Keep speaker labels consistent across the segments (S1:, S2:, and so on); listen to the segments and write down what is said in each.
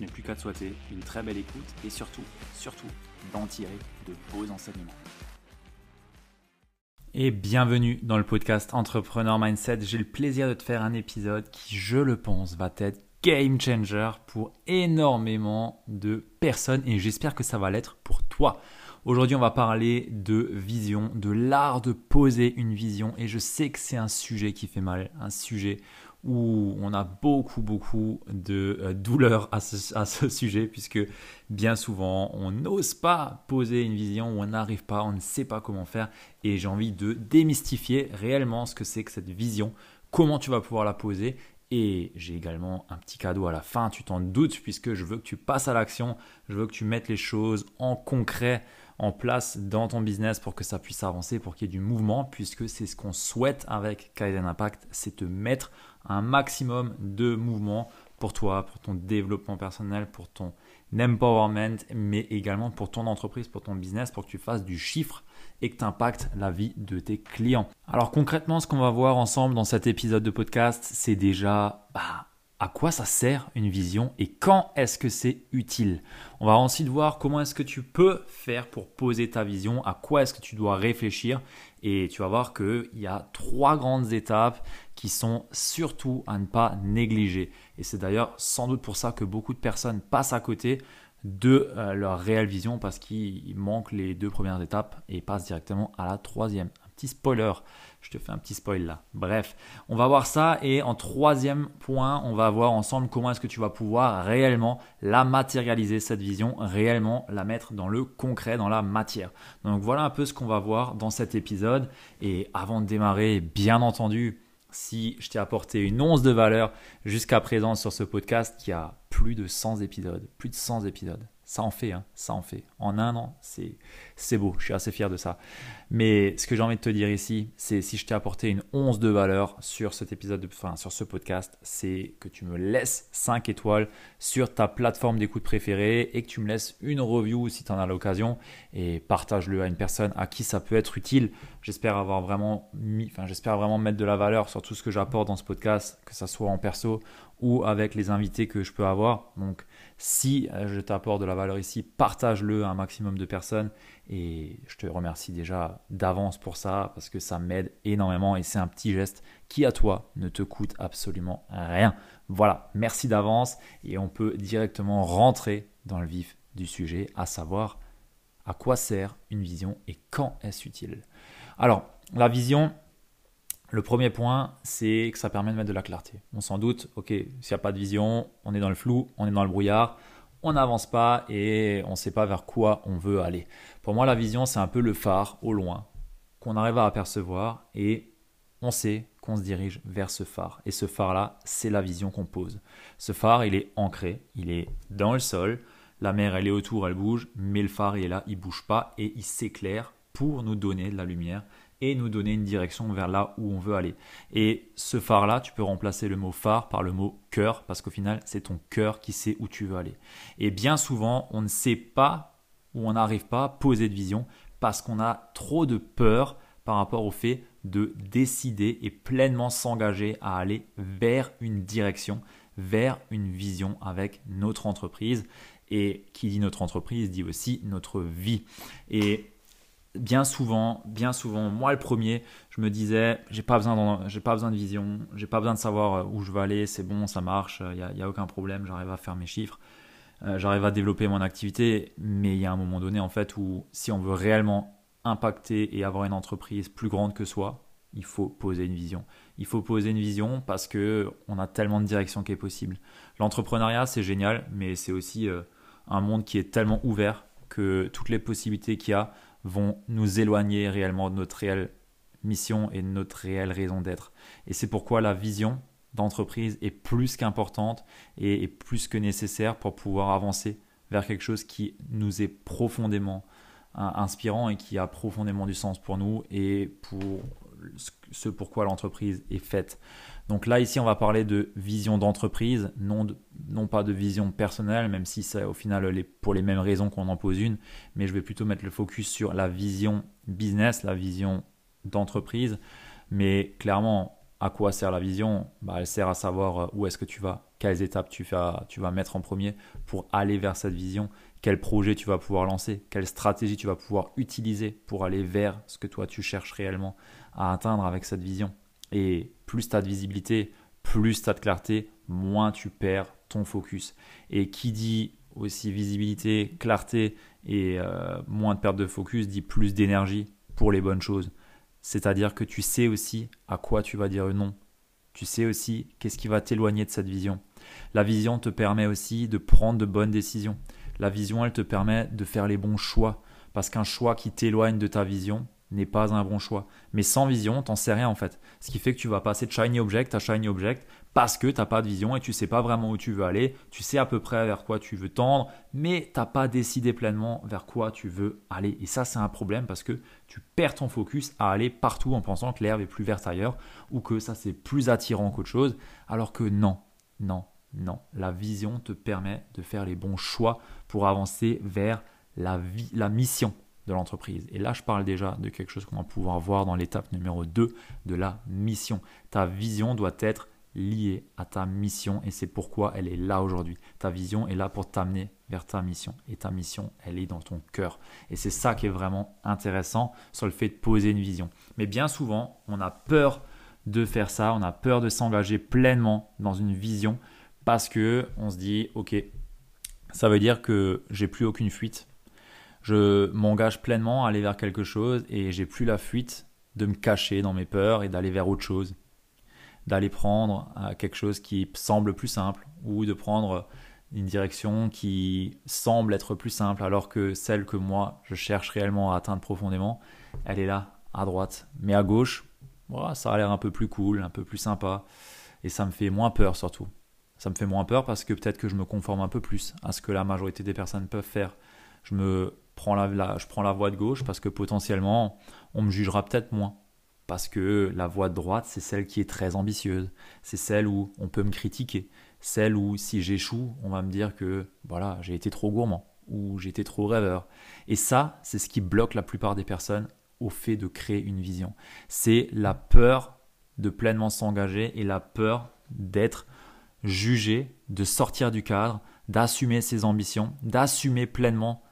S1: n'ai plus qu'à te souhaiter une très belle écoute et surtout, surtout, d'en tirer de beaux enseignements et bienvenue dans le podcast Entrepreneur Mindset. J'ai le plaisir de te faire un épisode qui, je le pense, va être game changer pour énormément de personnes et j'espère que ça va l'être pour toi. Aujourd'hui, on va parler de vision, de l'art de poser une vision et je sais que c'est un sujet qui fait mal, un sujet où on a beaucoup, beaucoup de euh, douleur à ce, sujet, puisque bien souvent, on n'ose pas poser une vision, on n'arrive pas, on ne sait pas comment faire, et j'ai envie de démystifier réellement ce que c'est que cette vision, comment tu vas pouvoir la poser, et j'ai également un petit cadeau à la fin, tu t'en doutes, puisque je veux que tu passes à l'action, je veux que tu mettes les choses en concret, en place dans ton business pour que ça puisse avancer, pour qu'il y ait du mouvement, puisque c'est ce qu'on souhaite avec Kaizen Impact, c'est te mettre un maximum de mouvement pour toi, pour ton développement personnel, pour ton empowerment, mais également pour ton entreprise, pour ton business, pour que tu fasses du chiffre et que tu impactes la vie de tes clients. Alors concrètement, ce qu'on va voir ensemble dans cet épisode de podcast, c'est déjà bah, à quoi ça sert une vision et quand est-ce que c'est utile? On va ensuite voir comment est-ce que tu peux faire pour poser ta vision, à quoi est-ce que tu dois réfléchir et tu vas voir qu'il y a trois grandes étapes qui sont surtout à ne pas négliger. Et c'est d'ailleurs sans doute pour ça que beaucoup de personnes passent à côté de euh, leur réelle vision parce qu'ils manquent les deux premières étapes et passent directement à la troisième. Un petit spoiler, je te fais un petit spoil là. Bref, on va voir ça et en troisième point, on va voir ensemble comment est-ce que tu vas pouvoir réellement la matérialiser, cette vision, réellement la mettre dans le concret, dans la matière. Donc voilà un peu ce qu'on va voir dans cet épisode. Et avant de démarrer, bien entendu, si je t'ai apporté une once de valeur jusqu'à présent sur ce podcast qui a plus de 100 épisodes, plus de 100 épisodes. Ça en fait, hein, ça en fait. En un an, c'est, beau, je suis assez fier de ça. Mais ce que j'ai envie de te dire ici, c'est si je t'ai apporté une once de valeur sur cet épisode, enfin sur ce podcast, c'est que tu me laisses 5 étoiles sur ta plateforme d'écoute préférée et que tu me laisses une review si tu en as l'occasion et partage-le à une personne à qui ça peut être utile. J'espère avoir vraiment mis, enfin j'espère vraiment mettre de la valeur sur tout ce que j'apporte dans ce podcast, que ça soit en perso ou avec les invités que je peux avoir. Donc si euh, je t'apporte de la valeur ici, partage-le à un maximum de personnes et je te remercie déjà d'avance pour ça parce que ça m'aide énormément et c'est un petit geste qui à toi ne te coûte absolument rien. Voilà, merci d'avance et on peut directement rentrer dans le vif du sujet, à savoir à quoi sert une vision et quand est-ce utile. Alors, la vision, le premier point, c'est que ça permet de mettre de la clarté. On s'en doute, ok, s'il n'y a pas de vision, on est dans le flou, on est dans le brouillard, on n'avance pas et on ne sait pas vers quoi on veut aller. Pour moi, la vision, c'est un peu le phare au loin qu'on arrive à apercevoir et on sait qu'on se dirige vers ce phare. Et ce phare-là, c'est la vision qu'on pose. Ce phare, il est ancré, il est dans le sol, la mer, elle est autour, elle bouge, mais le phare, il est là, il bouge pas et il s'éclaire pour nous donner de la lumière et nous donner une direction vers là où on veut aller. Et ce phare-là, tu peux remplacer le mot phare par le mot cœur, parce qu'au final, c'est ton cœur qui sait où tu veux aller. Et bien souvent, on ne sait pas ou on n'arrive pas à poser de vision parce qu'on a trop de peur par rapport au fait de décider et pleinement s'engager à aller vers une direction, vers une vision avec notre entreprise. Et qui dit notre entreprise dit aussi notre vie. Et bien souvent, bien souvent, moi le premier, je me disais, j'ai pas besoin, j'ai pas besoin de vision, j'ai pas besoin de savoir euh, où je veux aller, c'est bon, ça marche, il n'y a, aucun problème, j'arrive à faire mes chiffres, euh, j'arrive à développer mon activité, mais il y a un moment donné en fait où si on veut réellement impacter et avoir une entreprise plus grande que soi, il faut poser une vision. Il faut poser une vision parce que on a tellement de directions qui est possible. L'entrepreneuriat c'est génial, mais c'est aussi euh, un monde qui est tellement ouvert que toutes les possibilités qu'il y a vont nous éloigner réellement de notre réelle mission et de notre réelle raison d'être. Et c'est pourquoi la vision d'entreprise est plus qu'importante et, plus que nécessaire pour pouvoir avancer vers quelque chose qui nous est profondément inspirant et qui a profondément du sens pour nous et pour ce pourquoi l'entreprise est faite. Donc là, ici, on va parler de vision d'entreprise, non, pas de vision personnelle, même si c'est au final pour les mêmes raisons qu'on en pose une, mais je vais plutôt mettre le focus sur la vision business, la vision d'entreprise. Mais clairement, à quoi sert la vision? Bah, Elle sert à savoir euh, où est-ce que tu vas, quelles étapes tu, vas, tu vas mettre en premier pour aller vers cette vision, quel projet tu vas pouvoir lancer, quelle stratégie tu vas pouvoir utiliser pour aller vers ce que toi tu cherches réellement à atteindre avec cette vision. Et plus tu as de visibilité, plus tu as de clarté, moins tu perds ton focus. Et qui dit aussi visibilité, clarté et euh, moins de perte de focus dit plus d'énergie pour les bonnes choses. C'est-à-dire que tu sais aussi à quoi tu vas dire non. Tu sais aussi qu'est-ce qui va t'éloigner de cette vision. La vision te permet aussi de prendre de bonnes décisions. La vision, elle te permet de faire les bons choix. Parce qu'un choix qui t'éloigne de ta vision, n'est pas un bon choix. Mais sans vision, t'en sais rien en fait. Ce qui fait que tu vas passer de shiny object à shiny object parce que t'as pas de vision et tu sais pas vraiment où tu veux aller. Tu sais à peu près vers quoi tu veux tendre, mais t'as pas décidé pleinement vers quoi tu veux aller. Et ça, c'est un problème parce que tu perds ton focus à aller partout en pensant que l'herbe est plus verte ailleurs ou que ça c'est plus attirant qu'autre chose. Alors que non, non, non. La vision te permet de faire les bons choix pour avancer vers la, mission l'entreprise. Et là, je parle déjà de quelque chose qu'on va pouvoir voir dans l'étape numéro 2 de la mission. Ta vision doit être liée à ta mission et c'est pourquoi elle est là aujourd'hui. Ta vision est là pour t'amener vers ta mission et ta mission, elle est dans ton cœur. Et c'est ça qui est vraiment intéressant sur le fait de poser une vision. Mais bien souvent, on a peur de faire ça, on a peur de s'engager pleinement dans une vision parce que on se dit OK, ça veut dire que j'ai plus aucune fuite je m'engage pleinement à aller vers quelque chose et j'ai plus la fuite de me cacher dans mes peurs et d'aller vers autre chose. D'aller prendre euh, quelque chose qui semble plus simple ou de prendre une direction qui semble être plus simple alors que celle que moi je cherche réellement à atteindre profondément, elle est là, à droite. Mais à gauche, ça a l'air un peu plus cool, un peu plus sympa et ça me fait moins peur surtout. Ça me fait moins peur parce que peut-être que je me conforme un peu plus à ce que la majorité des personnes peuvent faire. Je me prends la, je prends la voie de gauche parce que potentiellement, on me jugera peut-être moins. Parce que la voie de droite, c'est celle qui est très ambitieuse. C'est celle où on peut me critiquer. Celle où, si j'échoue, on va me dire que voilà, j'ai été trop gourmand ou été trop rêveur. Et ça, c'est ce qui bloque la plupart des personnes au fait de créer une vision. C'est la peur de pleinement s'engager et la peur d'être jugé, de sortir du cadre, d'assumer ses ambitions, d'assumer pleinement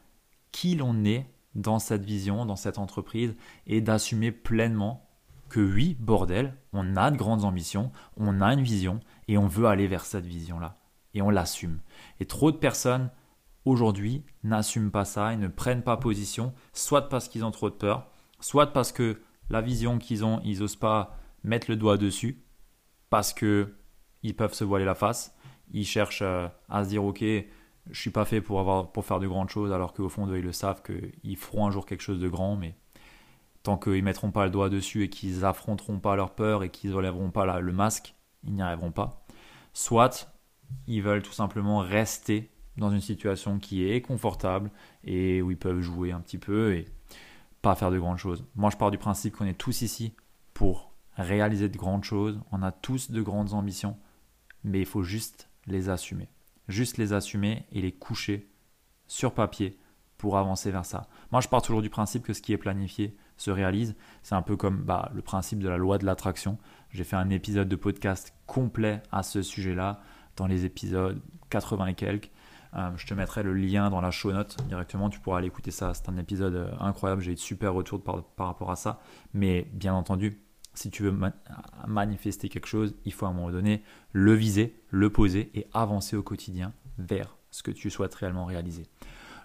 S1: qui l'on est dans cette vision, dans cette entreprise, et d'assumer pleinement que oui, bordel, on a de grandes ambitions, on a une vision, et on veut aller vers cette vision-là. Et on l'assume. Et trop de personnes aujourd'hui n'assument pas ça et ne prennent pas position, soit parce qu'ils ont trop de peur, soit parce que la vision qu'ils ont, ils n'osent pas mettre le doigt dessus, parce que ils peuvent se voiler la face, ils cherchent euh, à se dire ok, je suis pas fait pour, avoir, pour faire de grandes choses, alors qu'au fond ils le savent qu'ils feront un jour quelque chose de grand, mais tant qu'ils mettront pas le doigt dessus et qu'ils affronteront pas leur peur et qu'ils enlèveront pas le masque, ils n'y arriveront pas. Soit ils veulent tout simplement rester dans une situation qui est confortable et où ils peuvent jouer un petit peu et pas faire de grandes choses. Moi, je pars du principe qu'on est tous ici pour réaliser de grandes choses. On a tous de grandes ambitions, mais il faut juste les assumer juste les assumer et les coucher sur papier pour avancer vers ça. Moi, je pars toujours du principe que ce qui est planifié se réalise. C'est un peu comme bah, le principe de la loi de l'attraction. J'ai fait un épisode de podcast complet à ce sujet-là, dans les épisodes 80 et quelques. Euh, je te mettrai le lien dans la show note directement. Tu pourras aller écouter ça. C'est un épisode euh, incroyable. J'ai eu de super retours par, rapport à ça. Mais bien entendu, si tu veux manifester quelque chose, il faut à un moment donné le viser, le poser et avancer au quotidien vers ce que tu souhaites réellement réaliser.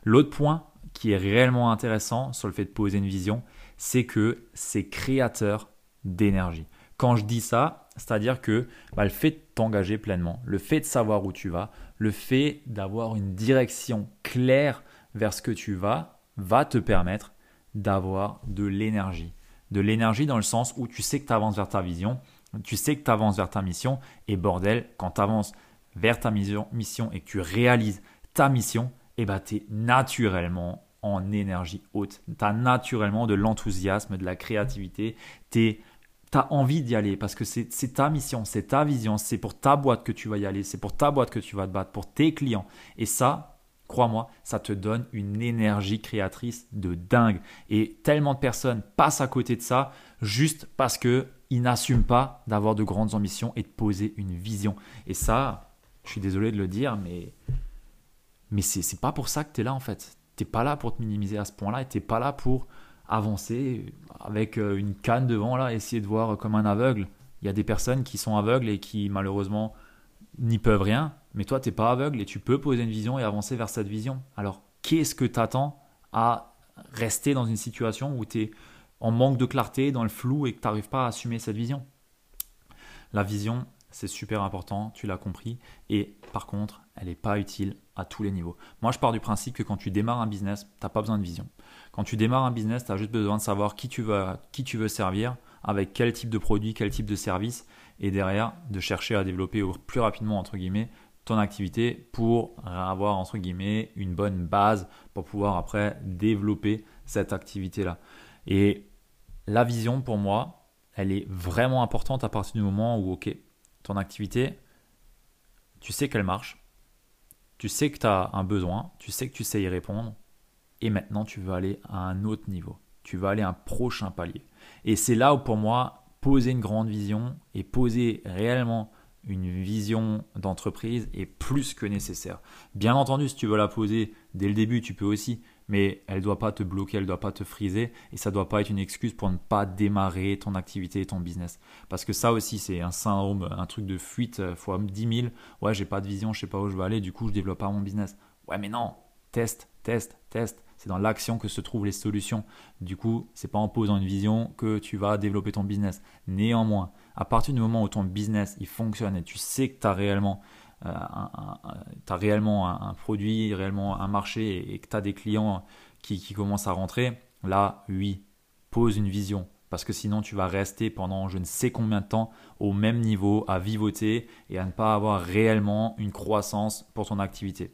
S1: L'autre point qui est réellement intéressant sur le fait de poser une vision, c'est que c'est créateur d'énergie. Quand je dis ça, c'est-à-dire que bah, le fait de t'engager pleinement, le fait de savoir où tu vas, le fait d'avoir une direction claire vers ce que tu vas, va te permettre d'avoir de l'énergie. De l'énergie dans le sens où tu sais que tu avances vers ta vision, tu sais que tu avances vers ta mission, et bordel, quand tu avances vers ta mission, et que tu réalises ta mission, eh ben, tu es naturellement en énergie haute. Tu as naturellement de l'enthousiasme, de la créativité, tu as envie d'y aller parce que c'est ta mission, c'est ta vision, c'est pour ta boîte que tu vas y aller, c'est pour ta boîte que tu vas te battre, pour tes clients. Et ça, crois-moi, ça te donne une énergie créatrice de dingue. Et tellement de personnes passent à côté de ça juste parce qu'ils n'assument pas d'avoir de grandes ambitions et de poser une vision. Et ça, je suis désolé de le dire, mais, mais c'est pas pour ça que tu es là en fait. Tu n'es pas là pour te minimiser à ce point-là et tu n'es pas là pour avancer avec euh, une canne devant, là, essayer de voir comme un aveugle. Il y a des personnes qui sont aveugles et qui malheureusement n'y peuvent rien, mais toi, tu n'es pas aveugle et tu peux poser une vision et avancer vers cette vision. Alors, qu'est-ce que tu attends à rester dans une situation où tu es en manque de clarté, dans le flou et que tu n'arrives pas à assumer cette vision? La vision, c'est super important, tu l'as compris, et par contre, elle n'est pas utile à tous les niveaux. Moi, je pars du principe que quand tu démarres un business, tu n'as pas besoin de vision. Quand tu démarres un business, tu as juste besoin de savoir qui tu, veux, qui tu veux servir, avec quel type de produit, quel type de service, et derrière, de chercher à développer plus rapidement, entre guillemets, ton activité pour avoir, entre guillemets, une bonne base pour pouvoir après développer cette activité-là. Et la vision, pour moi, elle est vraiment importante à partir du moment où, ok, ton activité, tu sais qu'elle marche, tu sais que tu as un besoin, tu sais que tu sais y répondre, et maintenant tu veux aller à un autre niveau. Tu veux aller à un prochain palier. Et c'est là où pour moi, poser une grande vision et poser réellement une vision d'entreprise est plus que nécessaire. Bien entendu, si tu veux la poser dès le début, tu peux aussi, mais elle ne doit pas te bloquer, elle ne doit pas te friser, et ça ne doit pas être une excuse pour ne pas démarrer ton activité, ton business. Parce que ça aussi, c'est un syndrome, un truc de fuite fois 10 000. Ouais, j'ai pas de vision, je sais pas où je vais aller, du coup, je développe pas mon business. Ouais, mais non, teste, teste, teste. C'est dans l'action que se trouvent les solutions. Du coup, c'est pas en posant une vision que tu vas développer ton business. Néanmoins, à partir du moment où ton business il fonctionne et tu sais que tu as réellement, euh, un, produit, réellement un marché et, que tu as des clients qui commencent à rentrer, là, oui, pose une vision parce que sinon tu vas rester pendant je ne sais combien de temps au même niveau à vivoter et à ne pas avoir réellement une croissance pour ton activité.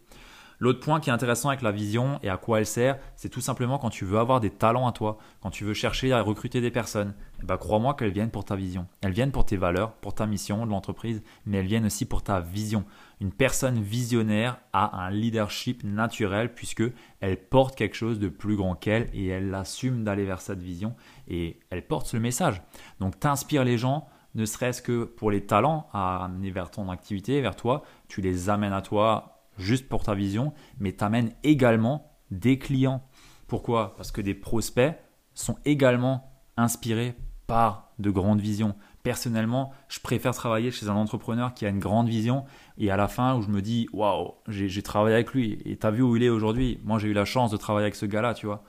S1: L'autre point qui est intéressant avec la vision et à quoi elle sert, c'est tout simplement quand tu veux avoir des talents à toi, quand tu veux chercher à recruter des personnes, ben, crois-moi qu'elles viennent pour ta vision. Elles viennent pour tes valeurs, pour ta mission de l'entreprise, mais elles viennent aussi pour ta vision. Une personne visionnaire a un leadership naturel puisque elle porte quelque chose de plus grand qu'elle et elle assume d'aller vers cette vision et elle porte le message. Donc t'inspires les gens, ne serait-ce que pour les talents à amener vers ton activité, vers toi, tu les amènes à toi juste pour ta vision, mais t'amènes également des clients. Pourquoi? Parce que des prospects sont également inspirés par de grandes visions. Personnellement, je préfère travailler chez un entrepreneur qui a une grande vision et à la fin où je me dis waouh, j'ai travaillé avec lui et t'as vu où il est aujourd'hui? Moi, j'ai eu la chance de travailler avec ce gars-là, tu vois.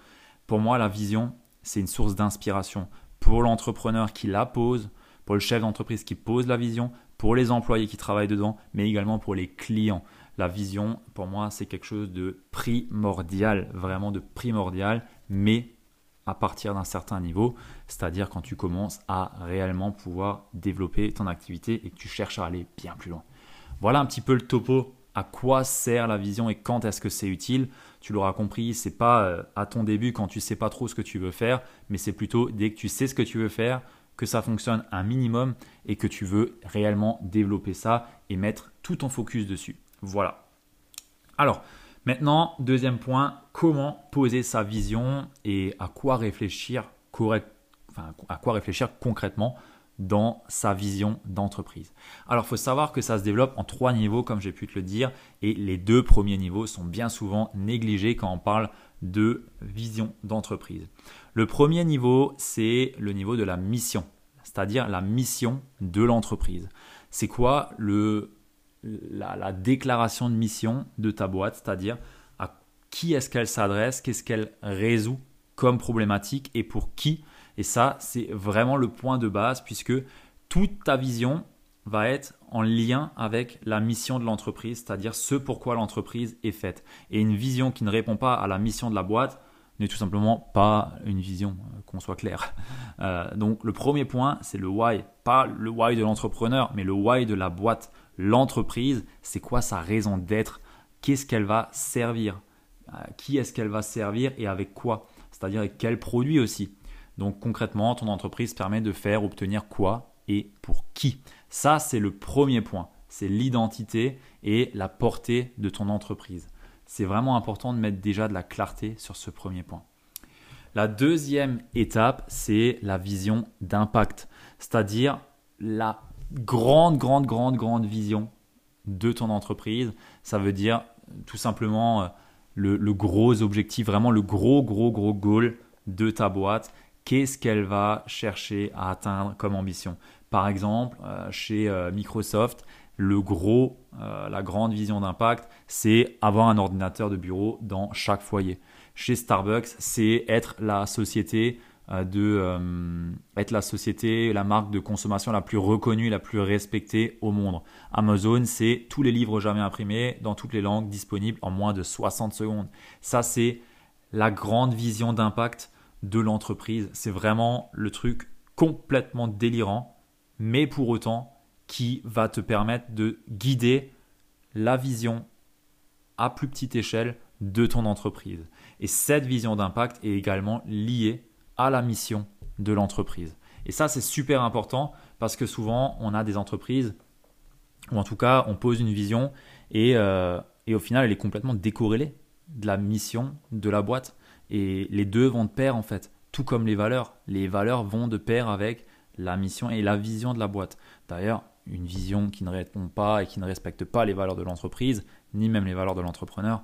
S1: Pour moi, la vision, c'est une source d'inspiration pour l'entrepreneur qui la pose, pour le chef d'entreprise qui pose la vision, pour les employés qui travaillent dedans, mais également pour les clients la vision, pour moi, c'est quelque chose de primordial, vraiment de primordial, mais à partir d'un certain niveau, c'est-à-dire quand tu commences à réellement pouvoir développer ton activité et que tu cherches à aller bien plus loin. Voilà un petit peu le topo à quoi sert la vision et quand est-ce que c'est utile? Tu l'auras compris, c'est pas euh, à ton début quand tu sais pas trop ce que tu veux faire, mais c'est plutôt dès que tu sais ce que tu veux faire, que ça fonctionne un minimum et que tu veux réellement développer ça et mettre tout ton focus dessus. Voilà. Alors, maintenant, deuxième point, comment poser sa vision et à quoi réfléchir correct, concrètement dans sa vision d'entreprise. Alors, il faut savoir que ça se développe en trois niveaux, comme j'ai pu te le dire, et les deux premiers niveaux sont bien souvent négligés quand on parle de vision d'entreprise. Le premier niveau, c'est le niveau de la mission, c'est-à-dire la mission de l'entreprise. C'est quoi le, la, la, déclaration de mission de ta boîte, c'est-à-dire à qui est-ce qu'elle s'adresse, qu'est-ce qu'elle résout comme problématique et pour qui. Et ça, c'est vraiment le point de base puisque toute ta vision va être en lien avec la mission de l'entreprise, c'est-à-dire ce pourquoi l'entreprise est faite. Et une vision qui ne répond pas à la mission de la boîte n'est tout simplement pas une vision, euh, qu'on soit clair. Euh, donc le premier point, c'est le why. Pas le why de l'entrepreneur, mais le why de la boîte. L'entreprise, c'est quoi sa raison d'être Qu'est-ce qu'elle va servir euh, Qui est-ce qu'elle va servir et avec quoi C'est-à-dire avec quel produit aussi. Donc concrètement, ton entreprise permet de faire obtenir quoi et pour qui. Ça, c'est le premier point. C'est l'identité et la portée de ton entreprise. C'est vraiment important de mettre déjà de la clarté sur ce premier point. La deuxième étape, c'est la vision d'impact, c'est-à-dire la grande, grande, grande, grande vision de ton entreprise. Ça veut dire tout simplement euh, le, gros objectif, vraiment le gros, gros, gros goal de ta boîte. Qu'est-ce qu'elle va chercher à atteindre comme ambition? Par exemple, euh, chez euh, Microsoft, le gros, la grande vision d'impact, c'est avoir un ordinateur de bureau dans chaque foyer. Chez Starbucks, c'est être la société de être la société, la marque de consommation la plus reconnue, la plus respectée au monde. Amazon, c'est tous les livres jamais imprimés dans toutes les langues disponibles en moins de 60 secondes. Ça, c'est la grande vision d'impact de l'entreprise. C'est vraiment le truc complètement délirant mais pour autant qui va te permettre de guider la vision à plus petite échelle de ton entreprise. Et cette vision d'impact est également liée à la mission de l'entreprise. Et ça, c'est super important parce que souvent, on a des entreprises, ou en tout cas, on pose une vision et, euh, et au final, elle est complètement décorrélée de la mission de la boîte. Et les deux vont de pair en fait, tout comme les valeurs. Les valeurs vont de pair avec la mission et la vision de la boîte. D'ailleurs, une vision qui ne répond pas et qui ne respecte pas les valeurs de l'entreprise, ni même les valeurs de l'entrepreneur,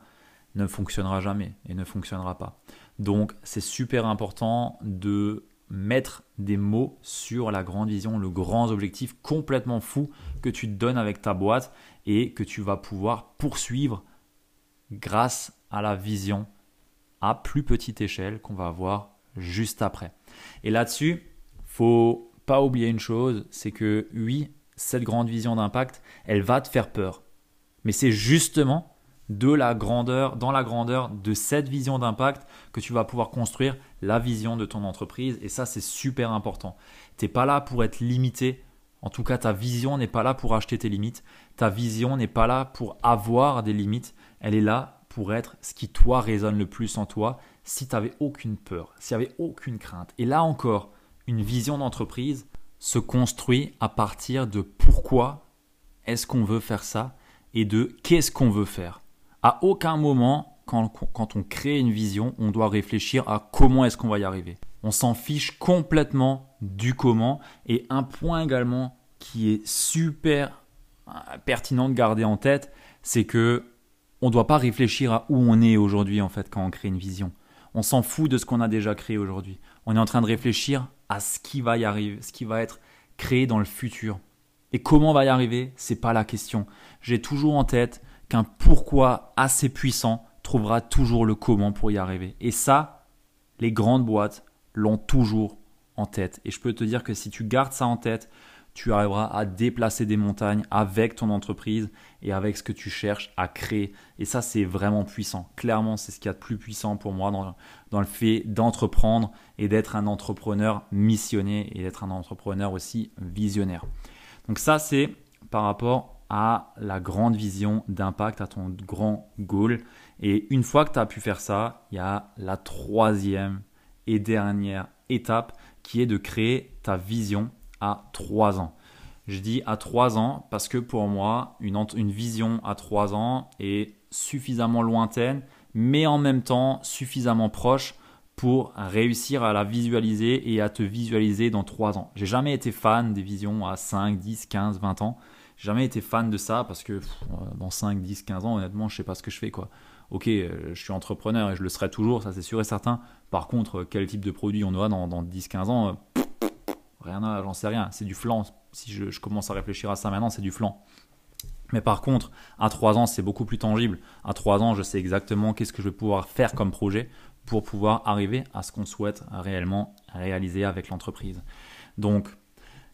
S1: ne fonctionnera jamais et ne fonctionnera pas. Donc c'est super important de mettre des mots sur la grande vision, le grand objectif complètement fou que tu te donnes avec ta boîte et que tu vas pouvoir poursuivre grâce à la vision à plus petite échelle qu'on va voir juste après. Et là-dessus, faut pas oublier une chose, c'est que oui, cette grande vision d'impact, elle va te faire peur. Mais c'est justement de la grandeur, dans la grandeur de cette vision d'impact que tu vas pouvoir construire la vision de ton entreprise. Et ça, c'est super important. Tu n'es pas là pour être limité. En tout cas, ta vision n'est pas là pour acheter tes limites. Ta vision n'est pas là pour avoir des limites. Elle est là pour être ce qui, toi, résonne le plus en toi si tu n'avais aucune peur, s'il n'y avait aucune crainte. Et là encore, une vision d'entreprise se construit à partir de pourquoi est-ce qu'on veut faire ça et de qu'est-ce qu'on veut faire. À aucun moment, quand, on crée une vision, on doit réfléchir à comment est-ce qu'on va y arriver. On s'en fiche complètement du comment. Et un point également qui est super euh, pertinent de garder en tête, c'est que on ne doit pas réfléchir à où on est aujourd'hui en fait quand on crée une vision. On s'en fout de ce qu'on a déjà créé aujourd'hui. On est en train de réfléchir à ce qui va y arriver, ce qui va être créé dans le futur. Et comment on va y arriver, c'est pas la question. J'ai toujours en tête qu'un pourquoi assez puissant trouvera toujours le comment pour y arriver. Et ça, les grandes boîtes l'ont toujours en tête. Et je peux te dire que si tu gardes ça en tête, tu arriveras à déplacer des montagnes avec ton entreprise et avec ce que tu cherches à créer. Et ça, c'est vraiment puissant. Clairement, c'est ce qu'il y a de plus puissant pour moi dans, dans le fait d'entreprendre et d'être un entrepreneur missionné et d'être un entrepreneur aussi visionnaire. Donc ça, c'est par rapport à la grande vision d'impact, à ton grand goal. Et une fois que tu as pu faire ça, il y a la troisième et dernière étape qui est de créer ta vision à 3 ans. Je dis à 3 ans parce que pour moi, une, une vision à 3 ans est suffisamment lointaine, mais en même temps suffisamment proche pour réussir à la visualiser et à te visualiser dans 3 ans. J'ai jamais été fan des visions à 5, 10, 15, 20 ans. Jamais été fan de ça parce que euh, dans 5, 10, 15 ans, honnêtement, je sais pas ce que je fais quoi. Ok, euh, je suis entrepreneur et je le serai toujours, ça c'est sûr et certain. Par contre, quel type de produit on aura dans, 10, 15 ans, rien à, j'en sais rien. C'est du flan. Si je, je commence à réfléchir à ça maintenant, c'est du flan. Mais par contre, à 3 ans, c'est beaucoup plus tangible. À 3 ans, je sais exactement qu'est-ce que je vais pouvoir faire comme projet pour pouvoir arriver à ce qu'on souhaite réellement réaliser avec l'entreprise. Donc,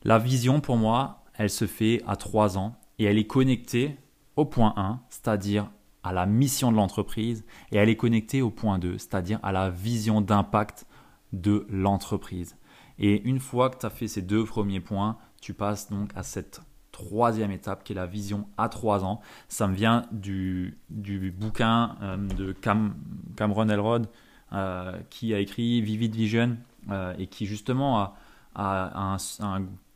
S1: la vision pour moi, elle se fait à 3 ans et elle est connectée au point 1, c'est-à-dire à la mission de l'entreprise, et elle est connectée au point 2, c'est-à-dire à la vision d'impact de l'entreprise. Et une fois que tu as fait ces deux premiers points, tu passes donc à cette troisième étape qui est la vision à trois ans. Ça me vient du, du bouquin euh, de Cameron Elrod euh, qui a écrit Vivid Vision euh, et qui justement a un,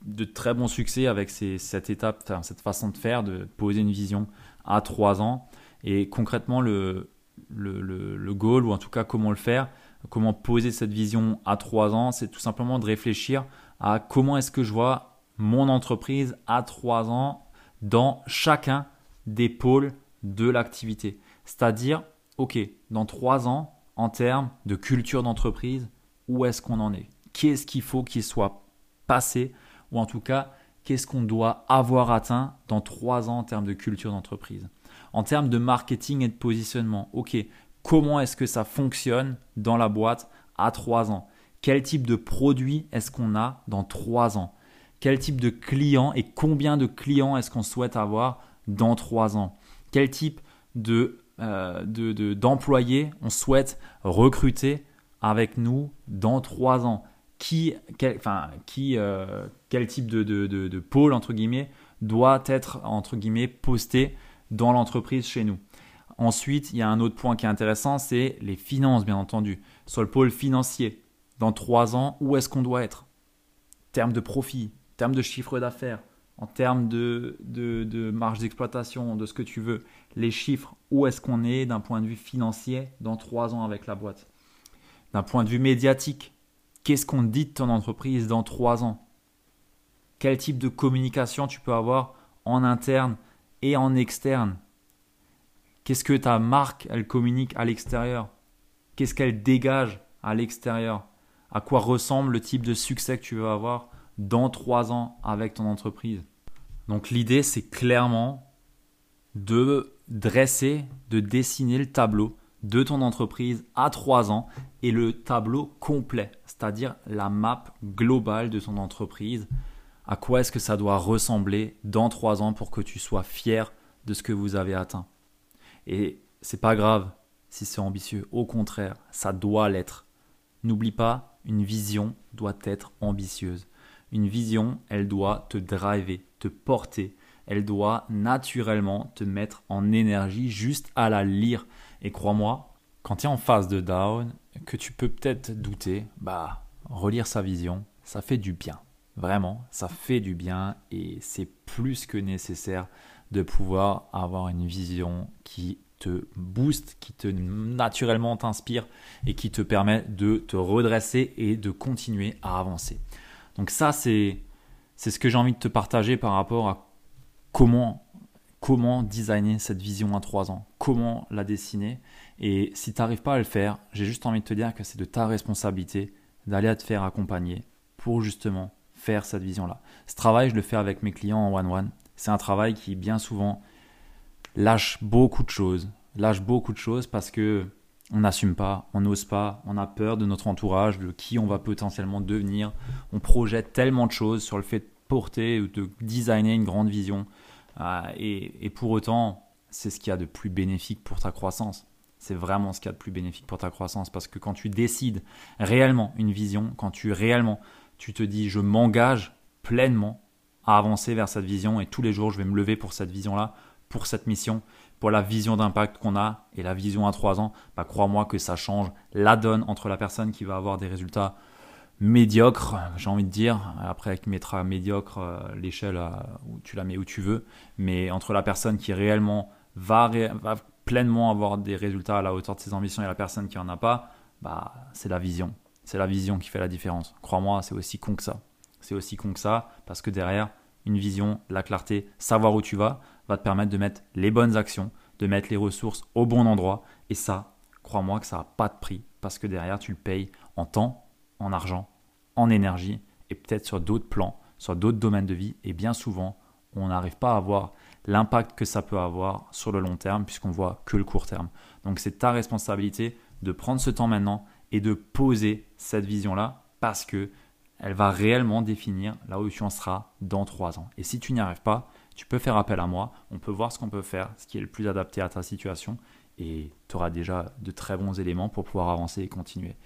S1: de très bons succès avec cette étape, cette façon de faire, de poser une vision à trois ans. Et concrètement, le, le, le, le goal, ou en tout cas comment le faire, comment poser cette vision à trois ans, c'est tout simplement de réfléchir à comment est-ce que je vois mon entreprise à trois ans dans chacun des pôles de l'activité. C'est-à-dire, OK, dans trois ans, en termes de culture d'entreprise, où est-ce qu'on en est? Qu'est-ce qu'il faut qu'il soit passé Ou en tout cas, qu'est-ce qu'on doit avoir atteint dans trois ans en termes de culture d'entreprise? En termes de marketing et de positionnement, OK, comment est-ce que ça fonctionne dans la boîte à trois ans? Quel type de produit est-ce qu'on a dans trois ans? Quel type de client et combien de clients est-ce qu'on souhaite avoir dans trois ans? Quel type de, euh, d'employés on souhaite recruter avec nous dans trois ans? Qui, quel, euh, type de, de, pôle, entre guillemets, doit être, entre guillemets, posté dans l'entreprise chez nous. Ensuite, il y a un autre point qui est intéressant, c'est les finances, bien entendu. Sur le pôle financier, dans trois ans, où est-ce qu'on doit être? Termes de profit, en termes de chiffre d'affaires, en termes de, de, marge d'exploitation, de ce que tu veux, les chiffres, où est-ce qu'on est d'un point de vue financier dans trois ans avec la boîte? D'un point de vue médiatique, qu'est-ce qu'on dit de ton entreprise dans trois ans? Quel type de communication tu peux avoir en interne et en externe? Qu'est-ce que ta marque, elle communique à l'extérieur? Qu'est-ce qu'elle dégage à l'extérieur? À quoi ressemble le type de succès que tu veux avoir dans trois ans avec ton entreprise? Donc l'idée, c'est clairement de dresser, de dessiner le tableau de ton entreprise à trois ans et le tableau complet, c'est-à-dire la map globale de ton entreprise. À quoi est-ce que ça doit ressembler dans trois ans pour que tu sois fier de ce que vous avez atteint? Et c'est pas grave si c'est ambitieux, au contraire, ça doit l'être. N'oublie pas, une vision doit être ambitieuse. Une vision, elle doit te driver, te porter. Elle doit naturellement te mettre en énergie juste à la lire. Et crois-moi, quand tu es en phase de down, que tu peux peut-être douter, bah, relire sa vision, ça fait du bien. Vraiment, ça fait du bien et c'est plus que nécessaire de pouvoir avoir une vision qui te booste, qui te naturellement t'inspire et qui te permet de te redresser et de continuer à avancer. Donc ça, c'est ce que j'ai envie de te partager par rapport à comment, comment designer cette vision à trois ans, comment la dessiner. Et si tu n'arrives pas à le faire, j'ai juste envie de te dire que c'est de ta responsabilité d'aller te faire accompagner pour justement faire cette vision-là. Ce travail, je le fais avec mes clients en one-one. C'est un travail qui bien souvent lâche beaucoup de choses, lâche beaucoup de choses parce que on n'assume pas, on n'ose pas, on a peur de notre entourage, de qui on va potentiellement devenir. On projette tellement de choses sur le fait de porter ou de designer une grande vision. Euh, et, pour autant, c'est ce qu'il y a de plus bénéfique pour ta croissance. C'est vraiment ce qu'il y a de plus bénéfique pour ta croissance parce que quand tu décides réellement une vision, quand tu réellement tu te dis je m'engage pleinement à avancer vers cette vision et tous les jours je vais me lever pour cette vision-là, pour cette mission, pour la vision d'impact qu'on a et la vision à trois ans, bah, crois-moi que ça change la donne entre la personne qui va avoir des résultats médiocres, j'ai envie de dire, après qui mettra médiocre euh, l'échelle où tu la mets où tu veux, mais entre la personne qui réellement va, va, pleinement avoir des résultats à la hauteur de ses ambitions et la personne qui en a pas, bah, c'est la vision. C'est la vision qui fait la différence. Crois-moi, c'est aussi con que ça. C'est aussi con que ça, parce que derrière, une vision, la clarté, savoir où tu vas, va te permettre de mettre les bonnes actions, de mettre les ressources au bon endroit. Et ça, crois-moi que ça n'a pas de prix, parce que derrière, tu le payes en temps, en argent, en énergie, et peut-être sur d'autres plans, sur d'autres domaines de vie. Et bien souvent, on n'arrive pas à voir l'impact que ça peut avoir sur le long terme, puisqu'on voit que le court terme. Donc c'est ta responsabilité de prendre ce temps maintenant et de poser cette vision-là, parce que elle va réellement définir là où tu en seras dans trois ans. Et si tu n'y arrives pas, tu peux faire appel à moi, on peut voir ce qu'on peut faire, ce qui est le plus adapté à ta situation, et tu auras déjà de très bons éléments pour pouvoir avancer et continuer.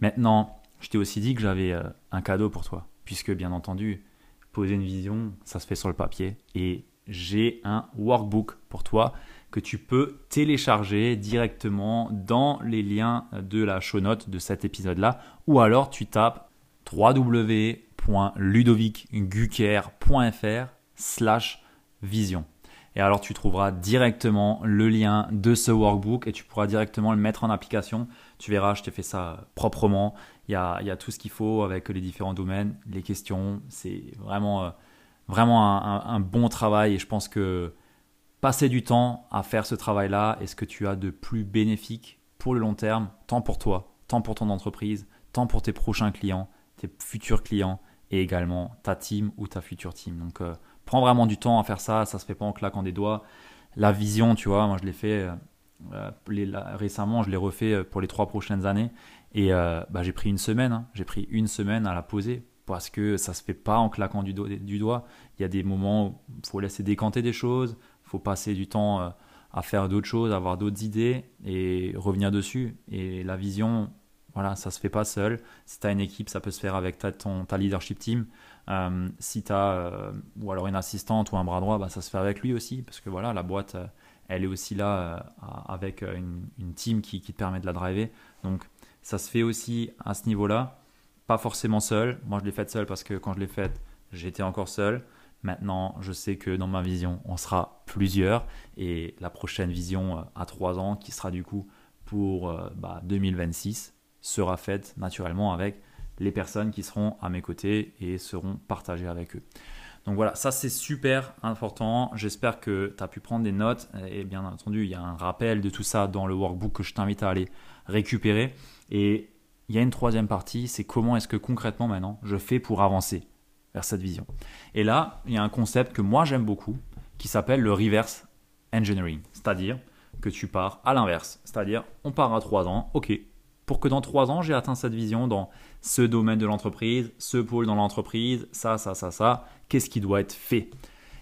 S1: Maintenant, je t'ai aussi dit que j'avais euh, un cadeau pour toi, puisque bien entendu, poser une vision, ça se fait sur le papier, et j'ai un workbook pour toi que tu peux télécharger directement dans les liens de la show note de cet épisode-là, ou alors tu tapes www.ludovicgucker.fr slash vision. Et alors tu trouveras directement le lien de ce workbook et tu pourras directement le mettre en application. Tu verras, je t'ai fait ça proprement. Il y a, tout ce qu'il faut avec les différents domaines, les questions. C'est vraiment, euh, vraiment un, bon travail et je pense que passer du temps à faire ce travail-là est ce que tu as de plus bénéfique pour le long terme, tant pour toi, tant pour ton entreprise, tant pour tes prochains clients, tes futurs clients et également ta team ou ta future team. Donc euh, prends vraiment du temps à faire ça, ça se fait pas en claquant des doigts. La vision, tu vois, moi je l'ai fait euh, récemment, je l'ai refait pour les trois prochaines années et euh, bah, j'ai pris une semaine, hein. j'ai pris une semaine à la poser parce que ça se fait pas en claquant du, doigt. Il y a des moments où il faut laisser décanter des choses, il faut passer du temps à faire d'autres choses, avoir d'autres idées et revenir dessus. Et la vision, voilà, ça se fait pas seul. Si tu as une équipe, ça peut se faire avec ta, ton, ta leadership team. Euh, si tu as, euh, ou alors une assistante ou un bras droit, bah, ça se fait avec lui aussi, parce que voilà, la boîte, euh, elle est aussi là avec une, une, team qui, qui, te permet de la driver. Donc, ça se fait aussi à ce niveau-là, pas forcément seul. Moi, je l'ai faite seul parce que quand je l'ai faite, j'étais encore seul. Maintenant, je sais que dans ma vision, on sera plusieurs. Et la prochaine vision à 3 ans, qui sera du coup pour bah, 2026, sera faite naturellement avec les personnes qui seront à mes côtés et seront partagées avec eux. Donc voilà, ça c'est super important. J'espère que tu as pu prendre des notes. Et bien entendu, il y a un rappel de tout ça dans le workbook que je t'invite à aller récupérer. Et il y a une troisième partie, c'est comment est-ce que concrètement maintenant je fais pour avancer vers cette vision. Et là, il y a un concept que moi j'aime beaucoup qui s'appelle le reverse engineering. C'est-à-dire que tu pars à l'inverse. C'est-à-dire, on part à trois ans, ok, pour que dans trois ans, j'ai atteint cette vision dans ce domaine de l'entreprise, ce pôle dans l'entreprise, ça, ça, ça, ça, qu'est-ce qui doit être fait?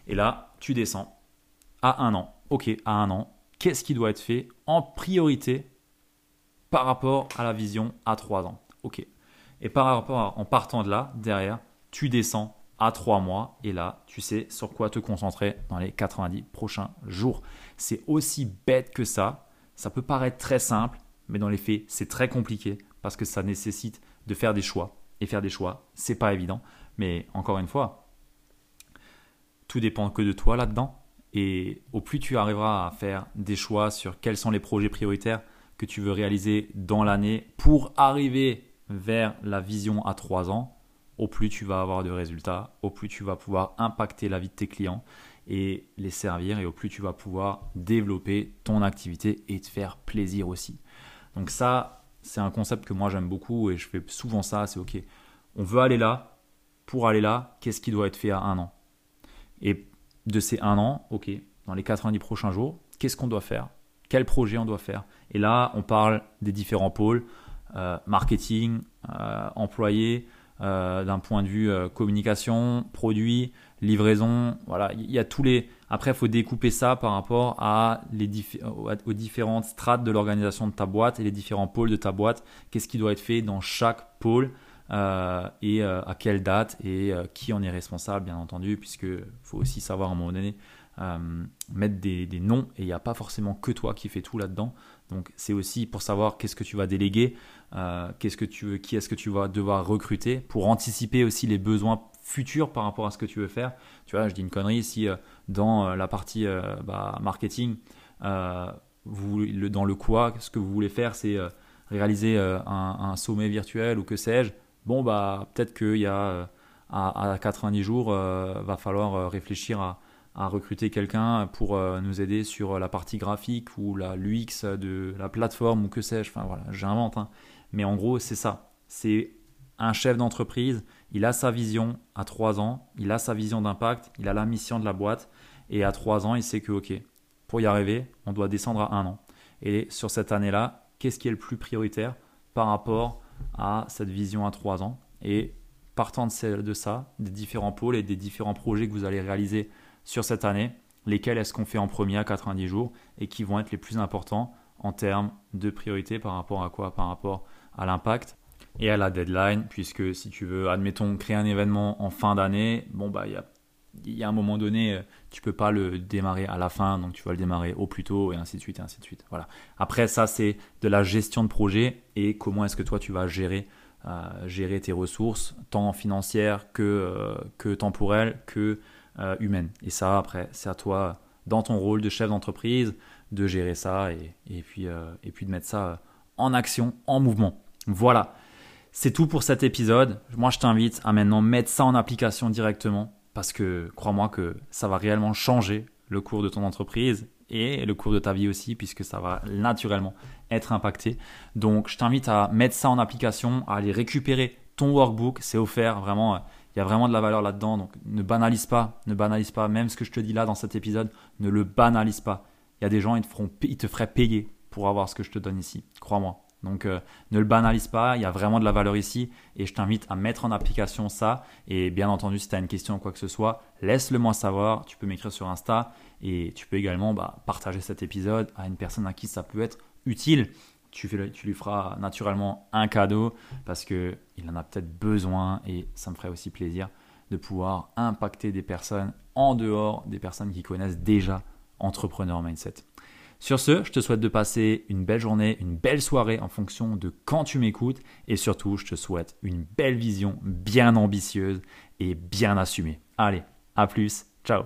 S1: Et là, tu descends à un an. Ok, à un an, qu'est-ce qui doit être fait en priorité par rapport à la vision à trois ans Ok. Et par rapport en partant de là, derrière, tu descends à trois mois et là, tu sais sur quoi te concentrer dans les 90 prochains jours. C'est aussi bête que ça. Ça peut paraître très simple, mais dans les faits, c'est très compliqué parce que ça nécessite de faire des choix. Et faire des choix, c'est pas évident. Mais encore une fois, tout dépend que de toi là-dedans. Et au plus tu arriveras à faire des choix sur quels sont les projets prioritaires que tu veux réaliser dans l'année pour arriver vers la vision à trois ans, au plus tu vas avoir de résultats, au plus tu vas pouvoir impacter la vie de tes clients et les servir, et au plus tu vas pouvoir développer ton activité et te faire plaisir aussi. Donc ça, c'est un concept que moi j'aime beaucoup et je fais souvent ça, c'est ok, on veut aller là, pour aller là, qu'est-ce qui doit être fait à un an? Et de ces un an, ok, dans les 90 prochains jours, qu'est-ce qu'on doit faire? Quel projet on doit faire Et là, on parle des différents pôles, euh, marketing, euh, employé, euh, d'un point de vue communication, produit, livraison, voilà, il y a tous les après, il faut découper ça par rapport à les aux différentes strates de l'organisation de ta boîte et les différents pôles de ta boîte. Qu'est-ce qui doit être fait dans chaque pôle euh, et euh, à quelle date et euh, qui en est responsable, bien entendu, puisque faut aussi savoir à un moment donné mettre des, noms et il n'y a pas forcément que toi qui fais tout là-dedans. Donc c'est aussi pour savoir qu'est-ce que tu vas déléguer, qu'est-ce que tu veux, qui est-ce que tu vas devoir recruter pour anticiper aussi les besoins futur par rapport à ce que tu veux faire. Tu vois, je dis une connerie, si euh, dans euh, la partie euh, bah, marketing, dans le quoi, ce que vous voulez faire, c'est réaliser un, sommet virtuel ou que sais-je, bon, bah, peut-être qu'il y a à, 90 jours, va falloir réfléchir à, à recruter quelqu'un pour nous aider sur la partie graphique ou la l'UX de la plateforme ou que sais-je. Enfin voilà, j'invente. Hein. Mais en gros, c'est ça. C'est un chef d'entreprise, il a sa vision à 3 ans, il a sa vision d'impact, il a la mission de la boîte, et à 3 ans, il sait que, OK, pour y arriver, on doit descendre à 1 an. Et sur cette année-là, qu'est-ce qui est le plus prioritaire par rapport à cette vision à 3 ans? Et partant de ça, des différents pôles et des différents projets que vous allez réaliser sur cette année, lesquels est-ce qu'on fait en premier à 90 jours et qui vont être les plus importants en termes de priorité par rapport à quoi? Par rapport à l'impact et à la deadline, puisque si tu veux, admettons, créer un événement en fin d'année, bon, bah, il y a, y a un moment donné, euh, tu peux pas le démarrer à la fin, donc tu vas le démarrer au plus tôt, et ainsi de suite, et ainsi de suite. Voilà. Après, ça, c'est de la gestion de projet et comment est-ce que toi, tu vas gérer, euh, gérer tes ressources, tant financières que, euh, que temporelles, que humaines. Et ça, après, c'est à toi, dans ton rôle de chef d'entreprise, de gérer ça et, puis, et puis de mettre ça en action, en mouvement. Voilà. C'est tout pour cet épisode. Moi, je t'invite à maintenant mettre ça en application directement parce que crois-moi que ça va réellement changer le cours de ton entreprise et le cours de ta vie aussi puisque ça va naturellement être impacté. Donc, je t'invite à mettre ça en application, à aller récupérer ton workbook. C'est offert, vraiment. Il y a vraiment de la valeur là-dedans. Donc, ne banalise pas, ne banalise pas. Même ce que je te dis là dans cet épisode, ne le banalise pas. Il y a des gens, ils te, feront, ils te feraient payer pour avoir ce que je te donne ici. Crois-moi. Donc euh, ne le banalise pas, il y a vraiment de la valeur ici et je t'invite à mettre en application ça. Et bien entendu, si tu as une question ou quoi que ce soit, laisse-le moi savoir. Tu peux m'écrire sur Insta et tu peux également bah, partager cet épisode à une personne à qui ça peut être utile. Tu, lui feras naturellement un cadeau parce qu'il en a peut-être besoin et ça me ferait aussi plaisir de pouvoir impacter des personnes en dehors des personnes qui connaissent déjà Entrepreneur Mindset. Sur ce, je te souhaite de passer une belle journée, une belle soirée en fonction de quand tu m'écoutes et surtout, je te souhaite une belle vision bien ambitieuse et bien assumée. Allez, à plus, ciao